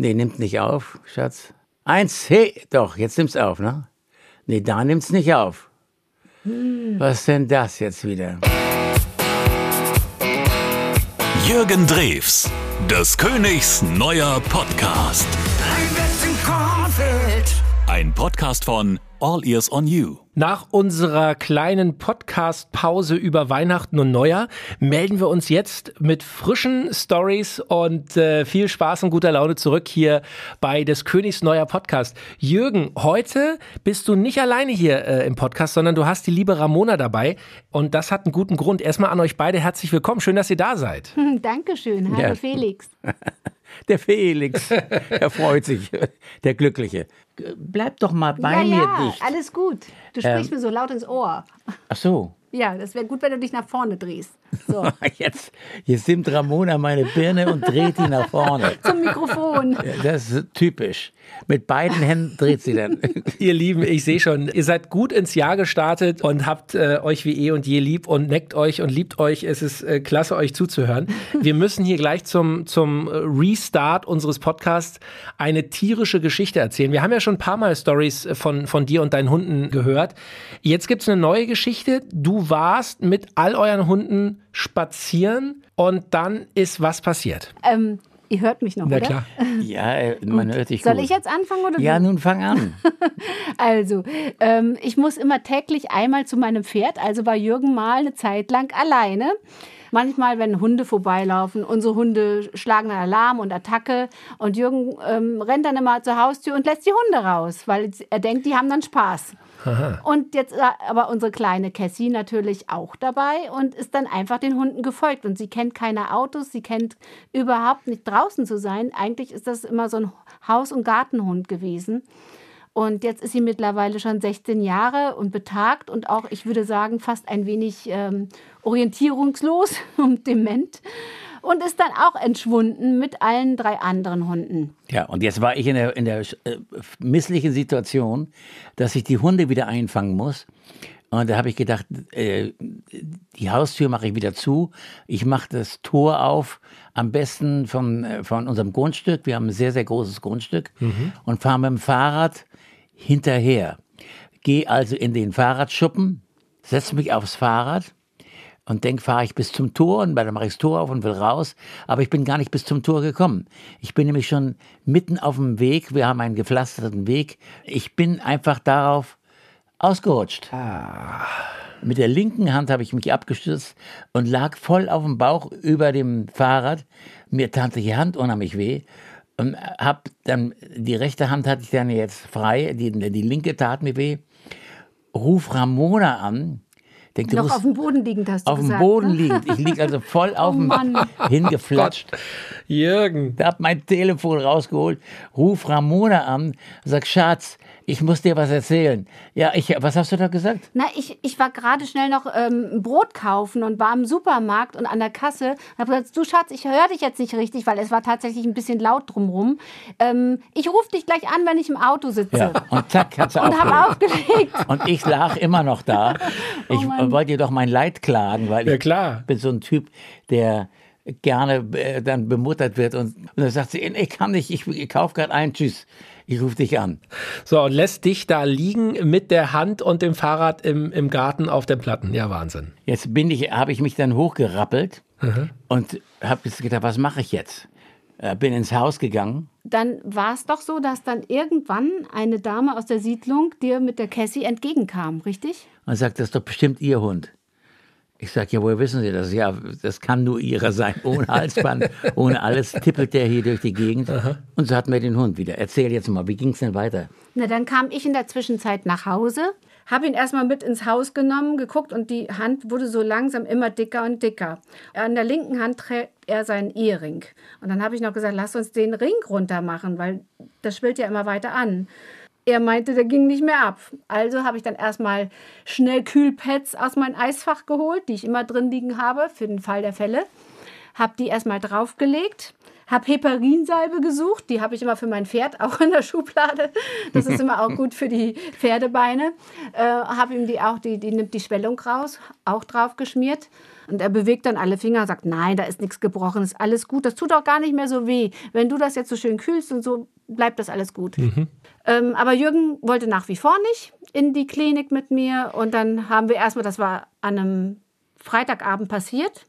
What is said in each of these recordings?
Nee, nimmt nicht auf, Schatz. Eins, hey, doch, jetzt nimmt's auf, ne? Nee, da nimmt's nicht auf. Was denn das jetzt wieder? Jürgen Drews, des Königs neuer Podcast. Ein Podcast von All Ears on You. Nach unserer kleinen Podcast-Pause über Weihnachten und Neujahr melden wir uns jetzt mit frischen Stories und äh, viel Spaß und guter Laune zurück hier bei des Königs Neuer Podcast. Jürgen, heute bist du nicht alleine hier äh, im Podcast, sondern du hast die liebe Ramona dabei und das hat einen guten Grund. Erstmal an euch beide herzlich willkommen. Schön, dass ihr da seid. Dankeschön. Hallo Ja. Felix. Der Felix, der freut sich, der Glückliche. Bleib doch mal bei ja, mir ja, dicht. alles gut. Du sprichst mir so laut ins Ohr. Ach so, Ja, das wäre gut, wenn du dich nach vorne drehst. So, jetzt, jetzt nimmt Ramona meine Birne und dreht die nach vorne. zum Mikrofon. Das ist typisch. Mit beiden Händen dreht sie dann. Ihr Lieben, ich sehe schon, ihr seid gut ins Jahr gestartet und habt äh, euch wie eh und je lieb und neckt euch und liebt euch. Es ist äh, klasse, euch zuzuhören. Wir müssen hier gleich zum, zum Restart unseres Podcasts eine tierische Geschichte erzählen. Wir haben ja schon ein paar Mal Stories von, von dir und deinen Hunden gehört. Jetzt gibt's eine neue Geschichte. Du warst mit all euren Hunden spazieren und dann ist was passiert. Ähm, ihr hört mich noch, Na oder? klar. Ja, äh, man hört dich Soll gut. ich jetzt anfangen oder Ja, du? nun fang an. Also, ähm, ich muss immer täglich einmal zu meinem Pferd. Also war Jürgen mal eine Zeit lang alleine. Manchmal, wenn Hunde vorbeilaufen, unsere Hunde schlagen dann Alarm und Attacke und Jürgen ähm, rennt dann immer zur Haustür und lässt die Hunde raus, weil er denkt, die haben dann Spaß. Und jetzt äh, aber unsere kleine Cassie natürlich auch dabei und ist dann einfach den Hunden gefolgt. Und sie kennt keine Autos, sie kennt überhaupt nicht draußen zu sein. Eigentlich ist das immer so ein Haus- und Gartenhund gewesen. Und jetzt ist sie mittlerweile schon 16 Jahre und betagt und auch, ich würde sagen, fast ein wenig ähm, orientierungslos und dement. Und ist dann auch entschwunden mit allen drei anderen Hunden. Ja, und jetzt war ich in der, in der äh, misslichen Situation, dass ich die Hunde wieder einfangen muss. Und da habe ich gedacht, äh, die Haustür mache ich wieder zu. Ich mache das Tor auf, am besten von, äh, von unserem Grundstück. Wir haben ein sehr, sehr großes Grundstück. Und fahre mit dem Fahrrad hinterher. Gehe also in den Fahrradschuppen, setze mich aufs Fahrrad und denk, fahre ich bis zum Tor und dann mache ich das Tor auf und will raus. Aber ich bin gar nicht bis zum Tor gekommen. Ich bin nämlich schon mitten auf dem Weg. Wir haben einen gepflasterten Weg. Ich bin einfach darauf ausgerutscht. Mit der linken Hand habe ich mich abgestützt und lag voll auf dem Bauch über dem Fahrrad. Mir tat die Hand unheimlich weh. Und hab dann, die rechte Hand hatte ich dann jetzt frei, die, die linke tat mir weh. Ruf Ramona an. Denk, du Noch musst- auf dem Boden liegend, hast du auf dem gesagt. Boden ne? liegend. Ich lieg also voll auf dem Mann. hingeflatscht. Jürgen. Da hab mein Telefon rausgeholt, ruf Ramona an, sag Schatz, ich muss dir was erzählen. Ja, ich, was hast du da gesagt? Na, ich, ich war gerade schnell noch ähm, Brot kaufen und war im Supermarkt und an der Kasse. Und habe gesagt, du Schatz, ich höre dich jetzt nicht richtig, weil es war tatsächlich ein bisschen laut drumrum. Ähm, ich rufe dich gleich an, wenn ich im Auto sitze. Ja, und zack, hat sie Und habe aufgelegt. Und ich lag immer noch da. Ich Mann. wollte ihr doch mein Leid klagen, weil Ja, ich klar. bin so ein Typ, der gerne äh, dann bemuttert wird. Und, und dann sagt sie, ich kann nicht, ich, ich kaufe gerade ein, tschüss, ich rufe dich an. So, und lässt dich da liegen mit der Hand und dem Fahrrad im, im Garten auf den Platten. Ja, Wahnsinn. Jetzt bin ich, habe ich mich dann hochgerappelt und habe jetzt gedacht, was mache ich jetzt? Äh, bin ins Haus gegangen. Dann war es doch so, dass dann irgendwann eine Dame aus der Siedlung dir mit der Cassie entgegenkam, richtig? und sagt, das ist doch bestimmt Ihr Hund. Ich sage, ja, woher wissen Sie das? Ja, das kann nur Ihrer sein. Ohne Halsband, ohne alles tippelt der hier durch die Gegend. Und so hatten wir den Hund wieder. Erzähl jetzt mal, wie ging es denn weiter? Na, dann kam ich in der Zwischenzeit nach Hause, habe ihn erstmal mit ins Haus genommen, geguckt und die Hand wurde so langsam immer dicker und dicker. An der linken Hand trägt er seinen Ehering. Und dann habe ich noch gesagt, lass uns den Ring runter machen, weil das schwillt ja immer weiter an. Er meinte, der ging nicht mehr ab. Also habe ich dann erstmal schnell Kühlpads aus meinem Eisfach geholt, die ich immer drin liegen habe, für den Fall der Fälle. habe die erstmal draufgelegt, habe Heparinsalbe gesucht, die habe ich immer für mein Pferd auch in der Schublade. Das ist immer auch gut für die Pferdebeine. Äh, habe ihm die auch, die, die nimmt die Schwellung raus, auch drauf geschmiert. Und er bewegt dann alle Finger und sagt, nein, da ist nichts gebrochen, ist alles gut. Das tut auch gar nicht mehr so weh. Wenn du das jetzt so schön kühlst und so, bleibt das alles gut. Ähm, aber Jürgen wollte nach wie vor nicht in die Klinik mit mir. Und dann haben wir erstmal, das war an einem Freitagabend passiert,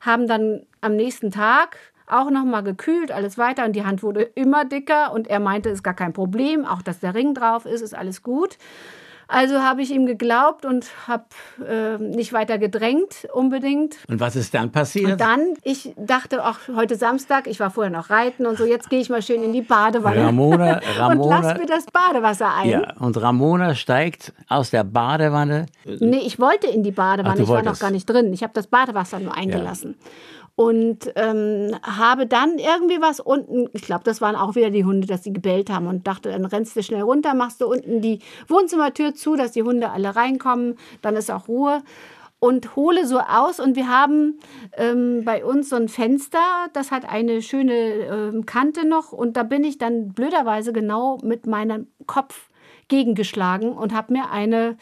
haben dann am nächsten Tag auch nochmal gekühlt, alles weiter und die Hand wurde immer dicker und er meinte, ist gar kein Problem, auch dass der Ring drauf ist, ist alles gut. Also habe ich ihm geglaubt und habe äh, nicht weiter gedrängt unbedingt. Und was ist dann passiert? Und dann, ich dachte auch heute Samstag, ich war vorher noch reiten und so, jetzt gehe ich mal schön in die Badewanne Ramona, und Ramona, lass mir das Badewasser ein. ja, und Ramona steigt aus der Badewanne. Nee, ich wollte in die Badewanne, Ach, ich war noch gar nicht drin. Ich habe das Badewasser nur eingelassen. Und ähm, habe dann irgendwie was unten, ich glaube, das waren auch wieder die Hunde, dass sie gebellt haben und dachte, dann rennst du schnell runter, machst du unten die Wohnzimmertür zu, dass die Hunde alle reinkommen, dann ist auch Ruhe. Und hole so aus und wir haben ähm, bei uns so ein Fenster, das hat eine schöne ähm, Kante noch und da bin ich dann blöderweise genau mit meinem Kopf gegengeschlagen und habe mir eine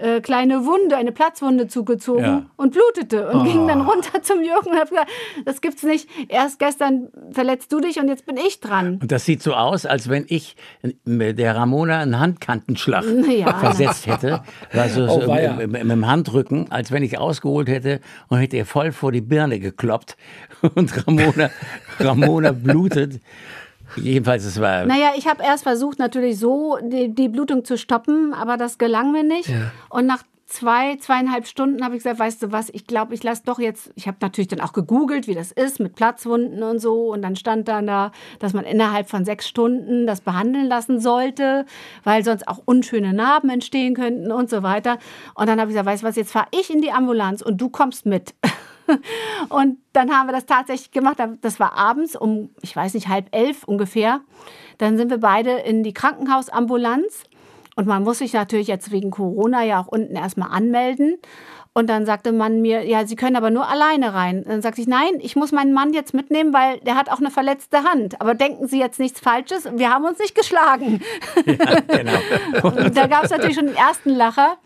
äh, kleine Wunde, eine Platzwunde zugezogen Ja. und blutete und ging dann runter zum Jürgen und habe gesagt, das gibt's nicht. Erst gestern verletzt du dich und jetzt bin ich dran. Und das sieht so aus, als wenn ich mit der Ramona einen Handkantenschlag Ja. versetzt hätte. Also so Oh, weia. mit, mit, mit dem Handrücken, als wenn ich ausgeholt hätte und hätte ihr voll vor die Birne gekloppt. Und Ramona, Ramona blutet. Jedenfalls, es war. Naja, ich habe erst versucht, natürlich so die, die Blutung zu stoppen, aber das gelang mir nicht. Und nach zwei, zweieinhalb Stunden habe ich gesagt, weißt du was, ich glaube, ich lasse doch jetzt, ich habe natürlich dann auch gegoogelt, wie das ist mit Platzwunden und so. Und dann stand dann da, dass man innerhalb von sechs Stunden das behandeln lassen sollte, weil sonst auch unschöne Narben entstehen könnten und so weiter. Und dann habe ich gesagt, weißt du was, jetzt fahre ich in die Ambulanz und du kommst mit. Und dann haben wir das tatsächlich gemacht. Das war abends um, ich weiß nicht, halb elf ungefähr. Dann sind wir beide in die Krankenhausambulanz. Und man muss sich natürlich jetzt wegen Corona ja auch unten erstmal anmelden. Und dann sagte man mir, ja, Sie können aber nur alleine rein. Dann sagte ich, nein, ich muss meinen Mann jetzt mitnehmen, weil der hat auch eine verletzte Hand. Aber denken Sie jetzt nichts Falsches, wir haben uns nicht geschlagen. genau. Und da gab es natürlich schon den ersten Lacher.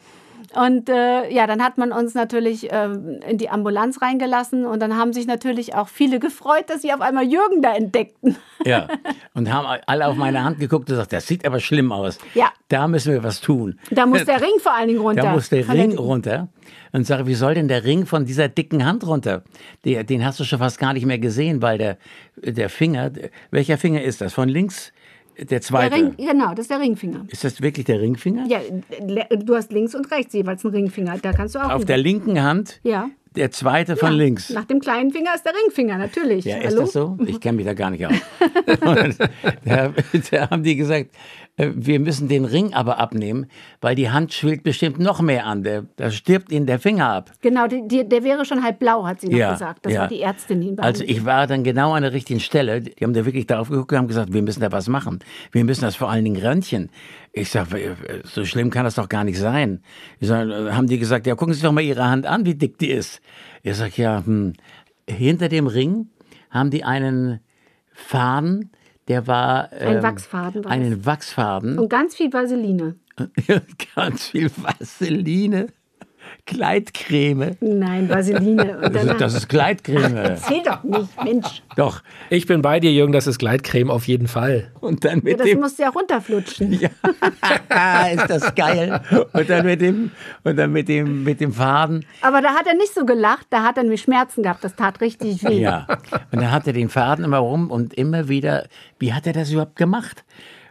Und äh, ja, dann hat man uns natürlich ähm, in die Ambulanz reingelassen und dann haben sich natürlich auch viele gefreut, dass sie auf einmal Jürgen da entdeckten. Ja. Und haben alle auf meine Hand geguckt und gesagt, das sieht aber schlimm aus. Ja. Da müssen wir was tun. Da muss der Ring vor allen Dingen runter. Da muss der Ring runter. Und sage, wie soll denn der Ring von dieser dicken Hand runter? Der, den hast du schon fast gar nicht mehr gesehen, weil der, der Finger, welcher Finger ist das? Von links der Der zweite. Ring, genau, das ist der Ringfinger. Ist das wirklich der Ringfinger? Ja, du hast links und rechts jeweils einen Ringfinger. Da kannst du auch. Auf der linken Hand ja. Der zweite von ja. links. Nach dem kleinen Finger ist der Ringfinger, natürlich. Ja, ist Hallo? das so? Ich kenne mich da gar nicht aus. Da, da haben die gesagt, äh, wir müssen den Ring aber abnehmen, weil die Hand schwillt bestimmt noch mehr an. Der, da stirbt ihnen der Finger ab. Genau, die, die, der wäre schon halb blau, hat sie noch Ja, gesagt. Das ja. war die Ärztin, die ihn Also ich war dann genau an der richtigen Stelle. Die haben da wirklich drauf geguckt und haben gesagt, wir müssen da was machen. Wir müssen das vor allen Dingen röntgen. Ich sag, so schlimm kann das doch gar nicht sein. Ich sag, äh, haben die gesagt, ja, gucken Sie doch mal Ihre Hand an, wie dick die ist. Ich sag, ja, hm. hinter dem Ring haben die einen Faden, der war... Ein ähm, Wachsfaden war das. Einen Wachsfaden. Und ganz viel Vaseline. Ganz viel Vaseline, Gleitcreme. Nein, Vaseline. Und Das ist, das ist Gleitcreme. Erzähl doch nicht, Mensch. Doch. Ich bin bei dir, Jürgen, das ist Gleitcreme auf jeden Fall. Und dann mit Das dem... musst du ja runterflutschen. Ja, ist das geil. Und dann mit dem, und dann mit dem, mit dem Faden. Aber da hat er nicht so gelacht, da hat er nämlich Schmerzen gehabt. Das tat richtig weh. Ja. Und dann hat er den Faden immer rum und immer wieder, wie hat er das überhaupt gemacht?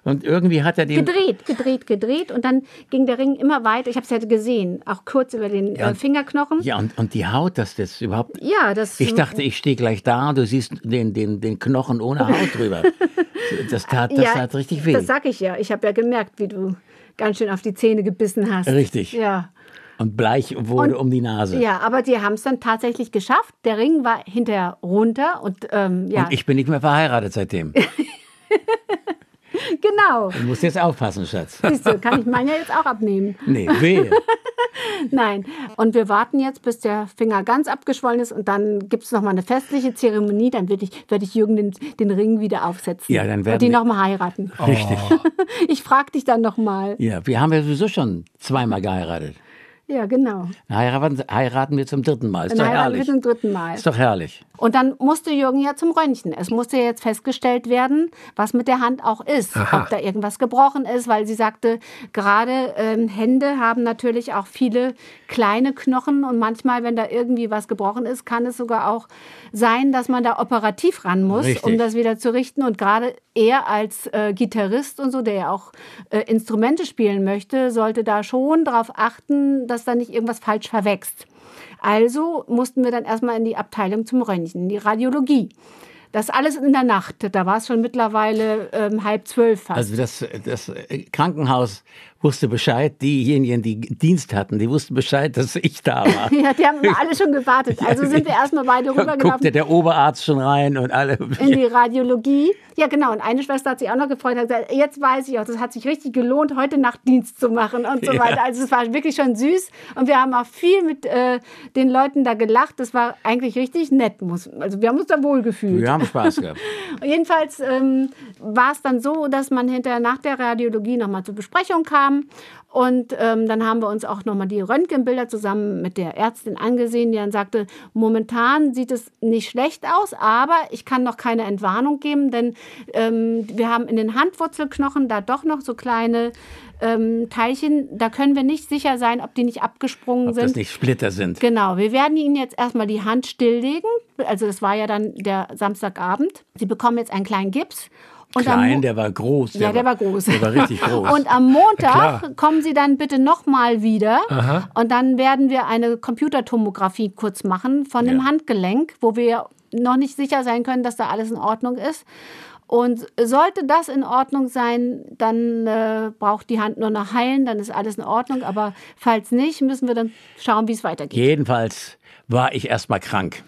Und irgendwie hat er den, Gedreht, gedreht, gedreht und dann ging der Ring immer weiter. Ich habe es ja gesehen, auch kurz über den Ja. äh, Fingerknochen. ja, und, und die Haut, dass das überhaupt, Ja, das. ich dachte, ich stehe gleich da und du siehst den, den, den Knochen ohne Haut drüber. Das tat, das ja, tat richtig weh. Das sag ich ja. Ich habe ja gemerkt, wie du ganz schön auf die Zähne gebissen hast. Richtig. Ja. Und bleich wurde Und- um die Nase. Ja, aber die haben es dann tatsächlich geschafft. Der Ring war hinterher runter und ähm, ja, Und ich bin nicht mehr verheiratet seitdem. genau. Du musst jetzt aufpassen, Schatz. Siehst du, kann ich meinen ja jetzt auch abnehmen. Nee, wehe. Nein. Und wir warten jetzt, bis der Finger ganz abgeschwollen ist und dann gibt es nochmal eine festliche Zeremonie. Dann werde ich, werd ich Jürgen den, den Ring wieder aufsetzen. Ja, dann werden und die nochmal heiraten. Richtig. Ich frage dich dann nochmal. Ja, wir haben ja sowieso schon zweimal geheiratet. Ja, genau. Heiraten, heiraten wir zum dritten Mal. Ist Dann doch heiraten wir herrlich. zum dritten Mal. Ist doch herrlich. Und dann musste Jürgen ja zum Röntgen. Es musste ja jetzt festgestellt werden, was mit der Hand auch ist. Aha. Ob da irgendwas gebrochen ist, weil sie sagte, gerade ähm, Hände haben natürlich auch viele kleine Knochen und manchmal, wenn da irgendwie was gebrochen ist, kann es sogar auch sein, dass man da operativ ran muss, Richtig. um das wieder zu richten. Und gerade er als äh, Gitarrist und so, der ja auch äh, Instrumente spielen möchte, sollte da schon darauf achten, dass da nicht irgendwas falsch verwächst. Also mussten wir dann erstmal in die Abteilung zum Röntgen, in die Radiologie. Das alles in der Nacht. Da war es schon mittlerweile ähm, halb zwölf fast. Also das, das Krankenhaus wusste Bescheid. Diejenigen, die Dienst hatten, die wussten Bescheid, dass ich da war. ja, die haben immer alle schon gewartet. Also sind wir erstmal beide Guckte rübergelaufen der Oberarzt schon rein und alle. in die Radiologie. Ja, genau. Und eine Schwester hat sich auch noch gefreut, hat gesagt, jetzt weiß ich auch, das hat sich richtig gelohnt, heute Nacht Dienst zu machen und so Ja. weiter. Also es war wirklich schon süß. Und wir haben auch viel mit äh, den Leuten da gelacht. Das war eigentlich richtig nett. Also wir haben uns da wohl gefühlt. Wir haben Spaß gehabt. Jedenfalls ähm, war es dann so, dass man hinterher nach der Radiologie nochmal zur Besprechung kam. Und ähm, dann haben wir uns auch nochmal die Röntgenbilder zusammen mit der Ärztin angesehen, die dann sagte, momentan sieht es nicht schlecht aus, aber ich kann noch keine Entwarnung geben, denn ähm, wir haben in den Handwurzelknochen da doch noch so kleine ähm, Teilchen, da können wir nicht sicher sein, ob die nicht abgesprungen Ob sind. das nicht Splitter sind. Genau, wir werden Ihnen jetzt erstmal die Hand stilllegen. Also das war ja dann der Samstagabend. Sie bekommen jetzt einen kleinen Gips. Und Klein, der war groß. ja, der war groß. Der war richtig groß. Und am. Montag kommen Sie dann bitte nochmal wieder. Und dann werden wir eine Computertomographie kurz machen von dem Ja. Handgelenk, wo wir noch nicht sicher sein können, dass da alles in Ordnung ist. Und sollte das in Ordnung sein, dann äh, braucht die Hand nur noch heilen, dann ist alles in Ordnung. Aber falls nicht, müssen wir dann schauen, wie es weitergeht. Jedenfalls war ich erstmal krank.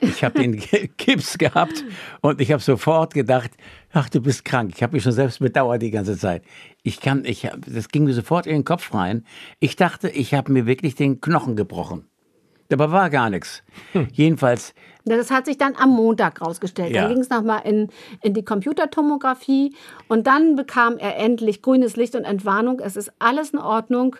Ich habe den Gips gehabt und ich habe sofort gedacht, ach, du bist krank. Ich habe mich schon selbst bedauert die ganze Zeit. Ich kann, ich, das ging mir sofort in den Kopf rein. Ich dachte, ich habe mir wirklich den Knochen gebrochen. Dabei war gar nichts. Jedenfalls, Das hat sich dann am Montag rausgestellt. Ja. Dann ging es nochmal in, in die Computertomographie und dann bekam er endlich grünes Licht und Entwarnung. Es ist alles in Ordnung.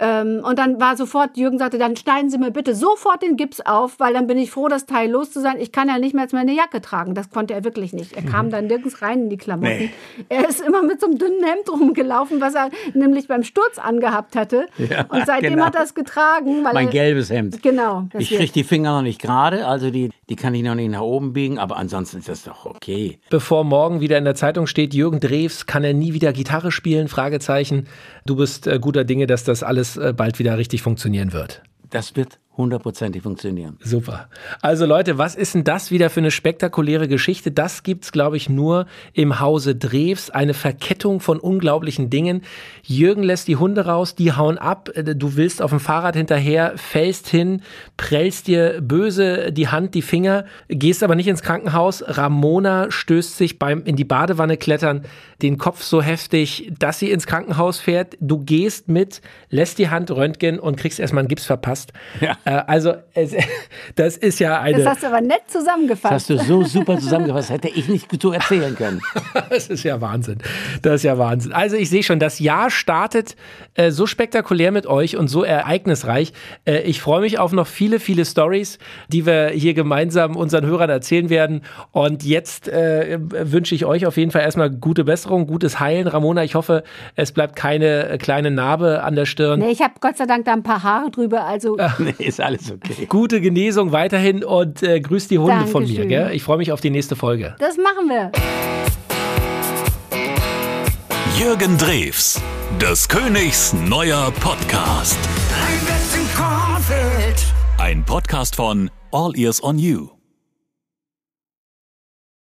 Ähm, und dann war sofort, Jürgen sagte, dann schneiden Sie mir bitte sofort den Gips auf, weil dann bin ich froh, das Teil los zu sein. Ich kann ja nicht mehr jetzt meine Jacke tragen. Das konnte er wirklich nicht. Er kam dann nirgends rein in die Klamotten. Nee. Er ist immer mit so einem dünnen Hemd rumgelaufen, was er nämlich beim Sturz angehabt hatte. Ja, und seitdem genau. hat er es getragen. Weil mein er, gelbes Hemd. Genau. Ich kriege die Finger noch nicht gerade, also die, die kann ich noch nicht nach oben biegen, aber ansonsten ist das doch okay. Bevor morgen wieder in der Zeitung steht, Jürgen Drews kann er nie wieder Gitarre spielen? Fragezeichen. Du bist äh, guter Dinge, dass das alles äh, bald wieder richtig funktionieren wird. Das wird hundertprozentig funktionieren. Super. Also Leute, was ist denn das wieder für eine spektakuläre Geschichte? Das gibt's, glaube ich, nur im Hause Drews. Eine Verkettung von unglaublichen Dingen. Jürgen lässt die Hunde raus, die hauen ab. Du willst auf dem Fahrrad hinterher, fällst hin, prellst dir böse die Hand, die Finger, gehst aber nicht ins Krankenhaus. Ramona stößt sich beim in die Badewanne klettern den Kopf so heftig, dass sie ins Krankenhaus fährt. Du gehst mit, lässt die Hand röntgen und kriegst erstmal einen Gips verpasst. Ja. Äh, also, es, das ist ja eine. Das hast du aber nett Das zusammengefasst. hast du so super zusammengefasst, hätte ich nicht so erzählen können. Das ist ja Wahnsinn. Das ist ja Wahnsinn. Also ich sehe schon, das Jahr startet äh, so spektakulär mit euch und so ereignisreich. Äh, ich freue mich auf noch viele, viele Stories, die wir hier gemeinsam unseren Hörern erzählen werden. Und jetzt äh, wünsche ich euch auf jeden Fall erstmal gute Besserung, gutes Heilen. Ramona, ich hoffe, es bleibt keine kleine Narbe an der Stirn. Nee, ich habe Gott sei Dank da ein paar Haare drüber, also Nee, ist alles okay. Gute Genesung weiterhin und äh, grüß die Hunde von mir. Dankeschön. Gell? Ich freue mich auf die nächste Folge. das machen wir. Jürgen Drews, des Königs neuer Podcast. Ein Podcast von All Ears on You.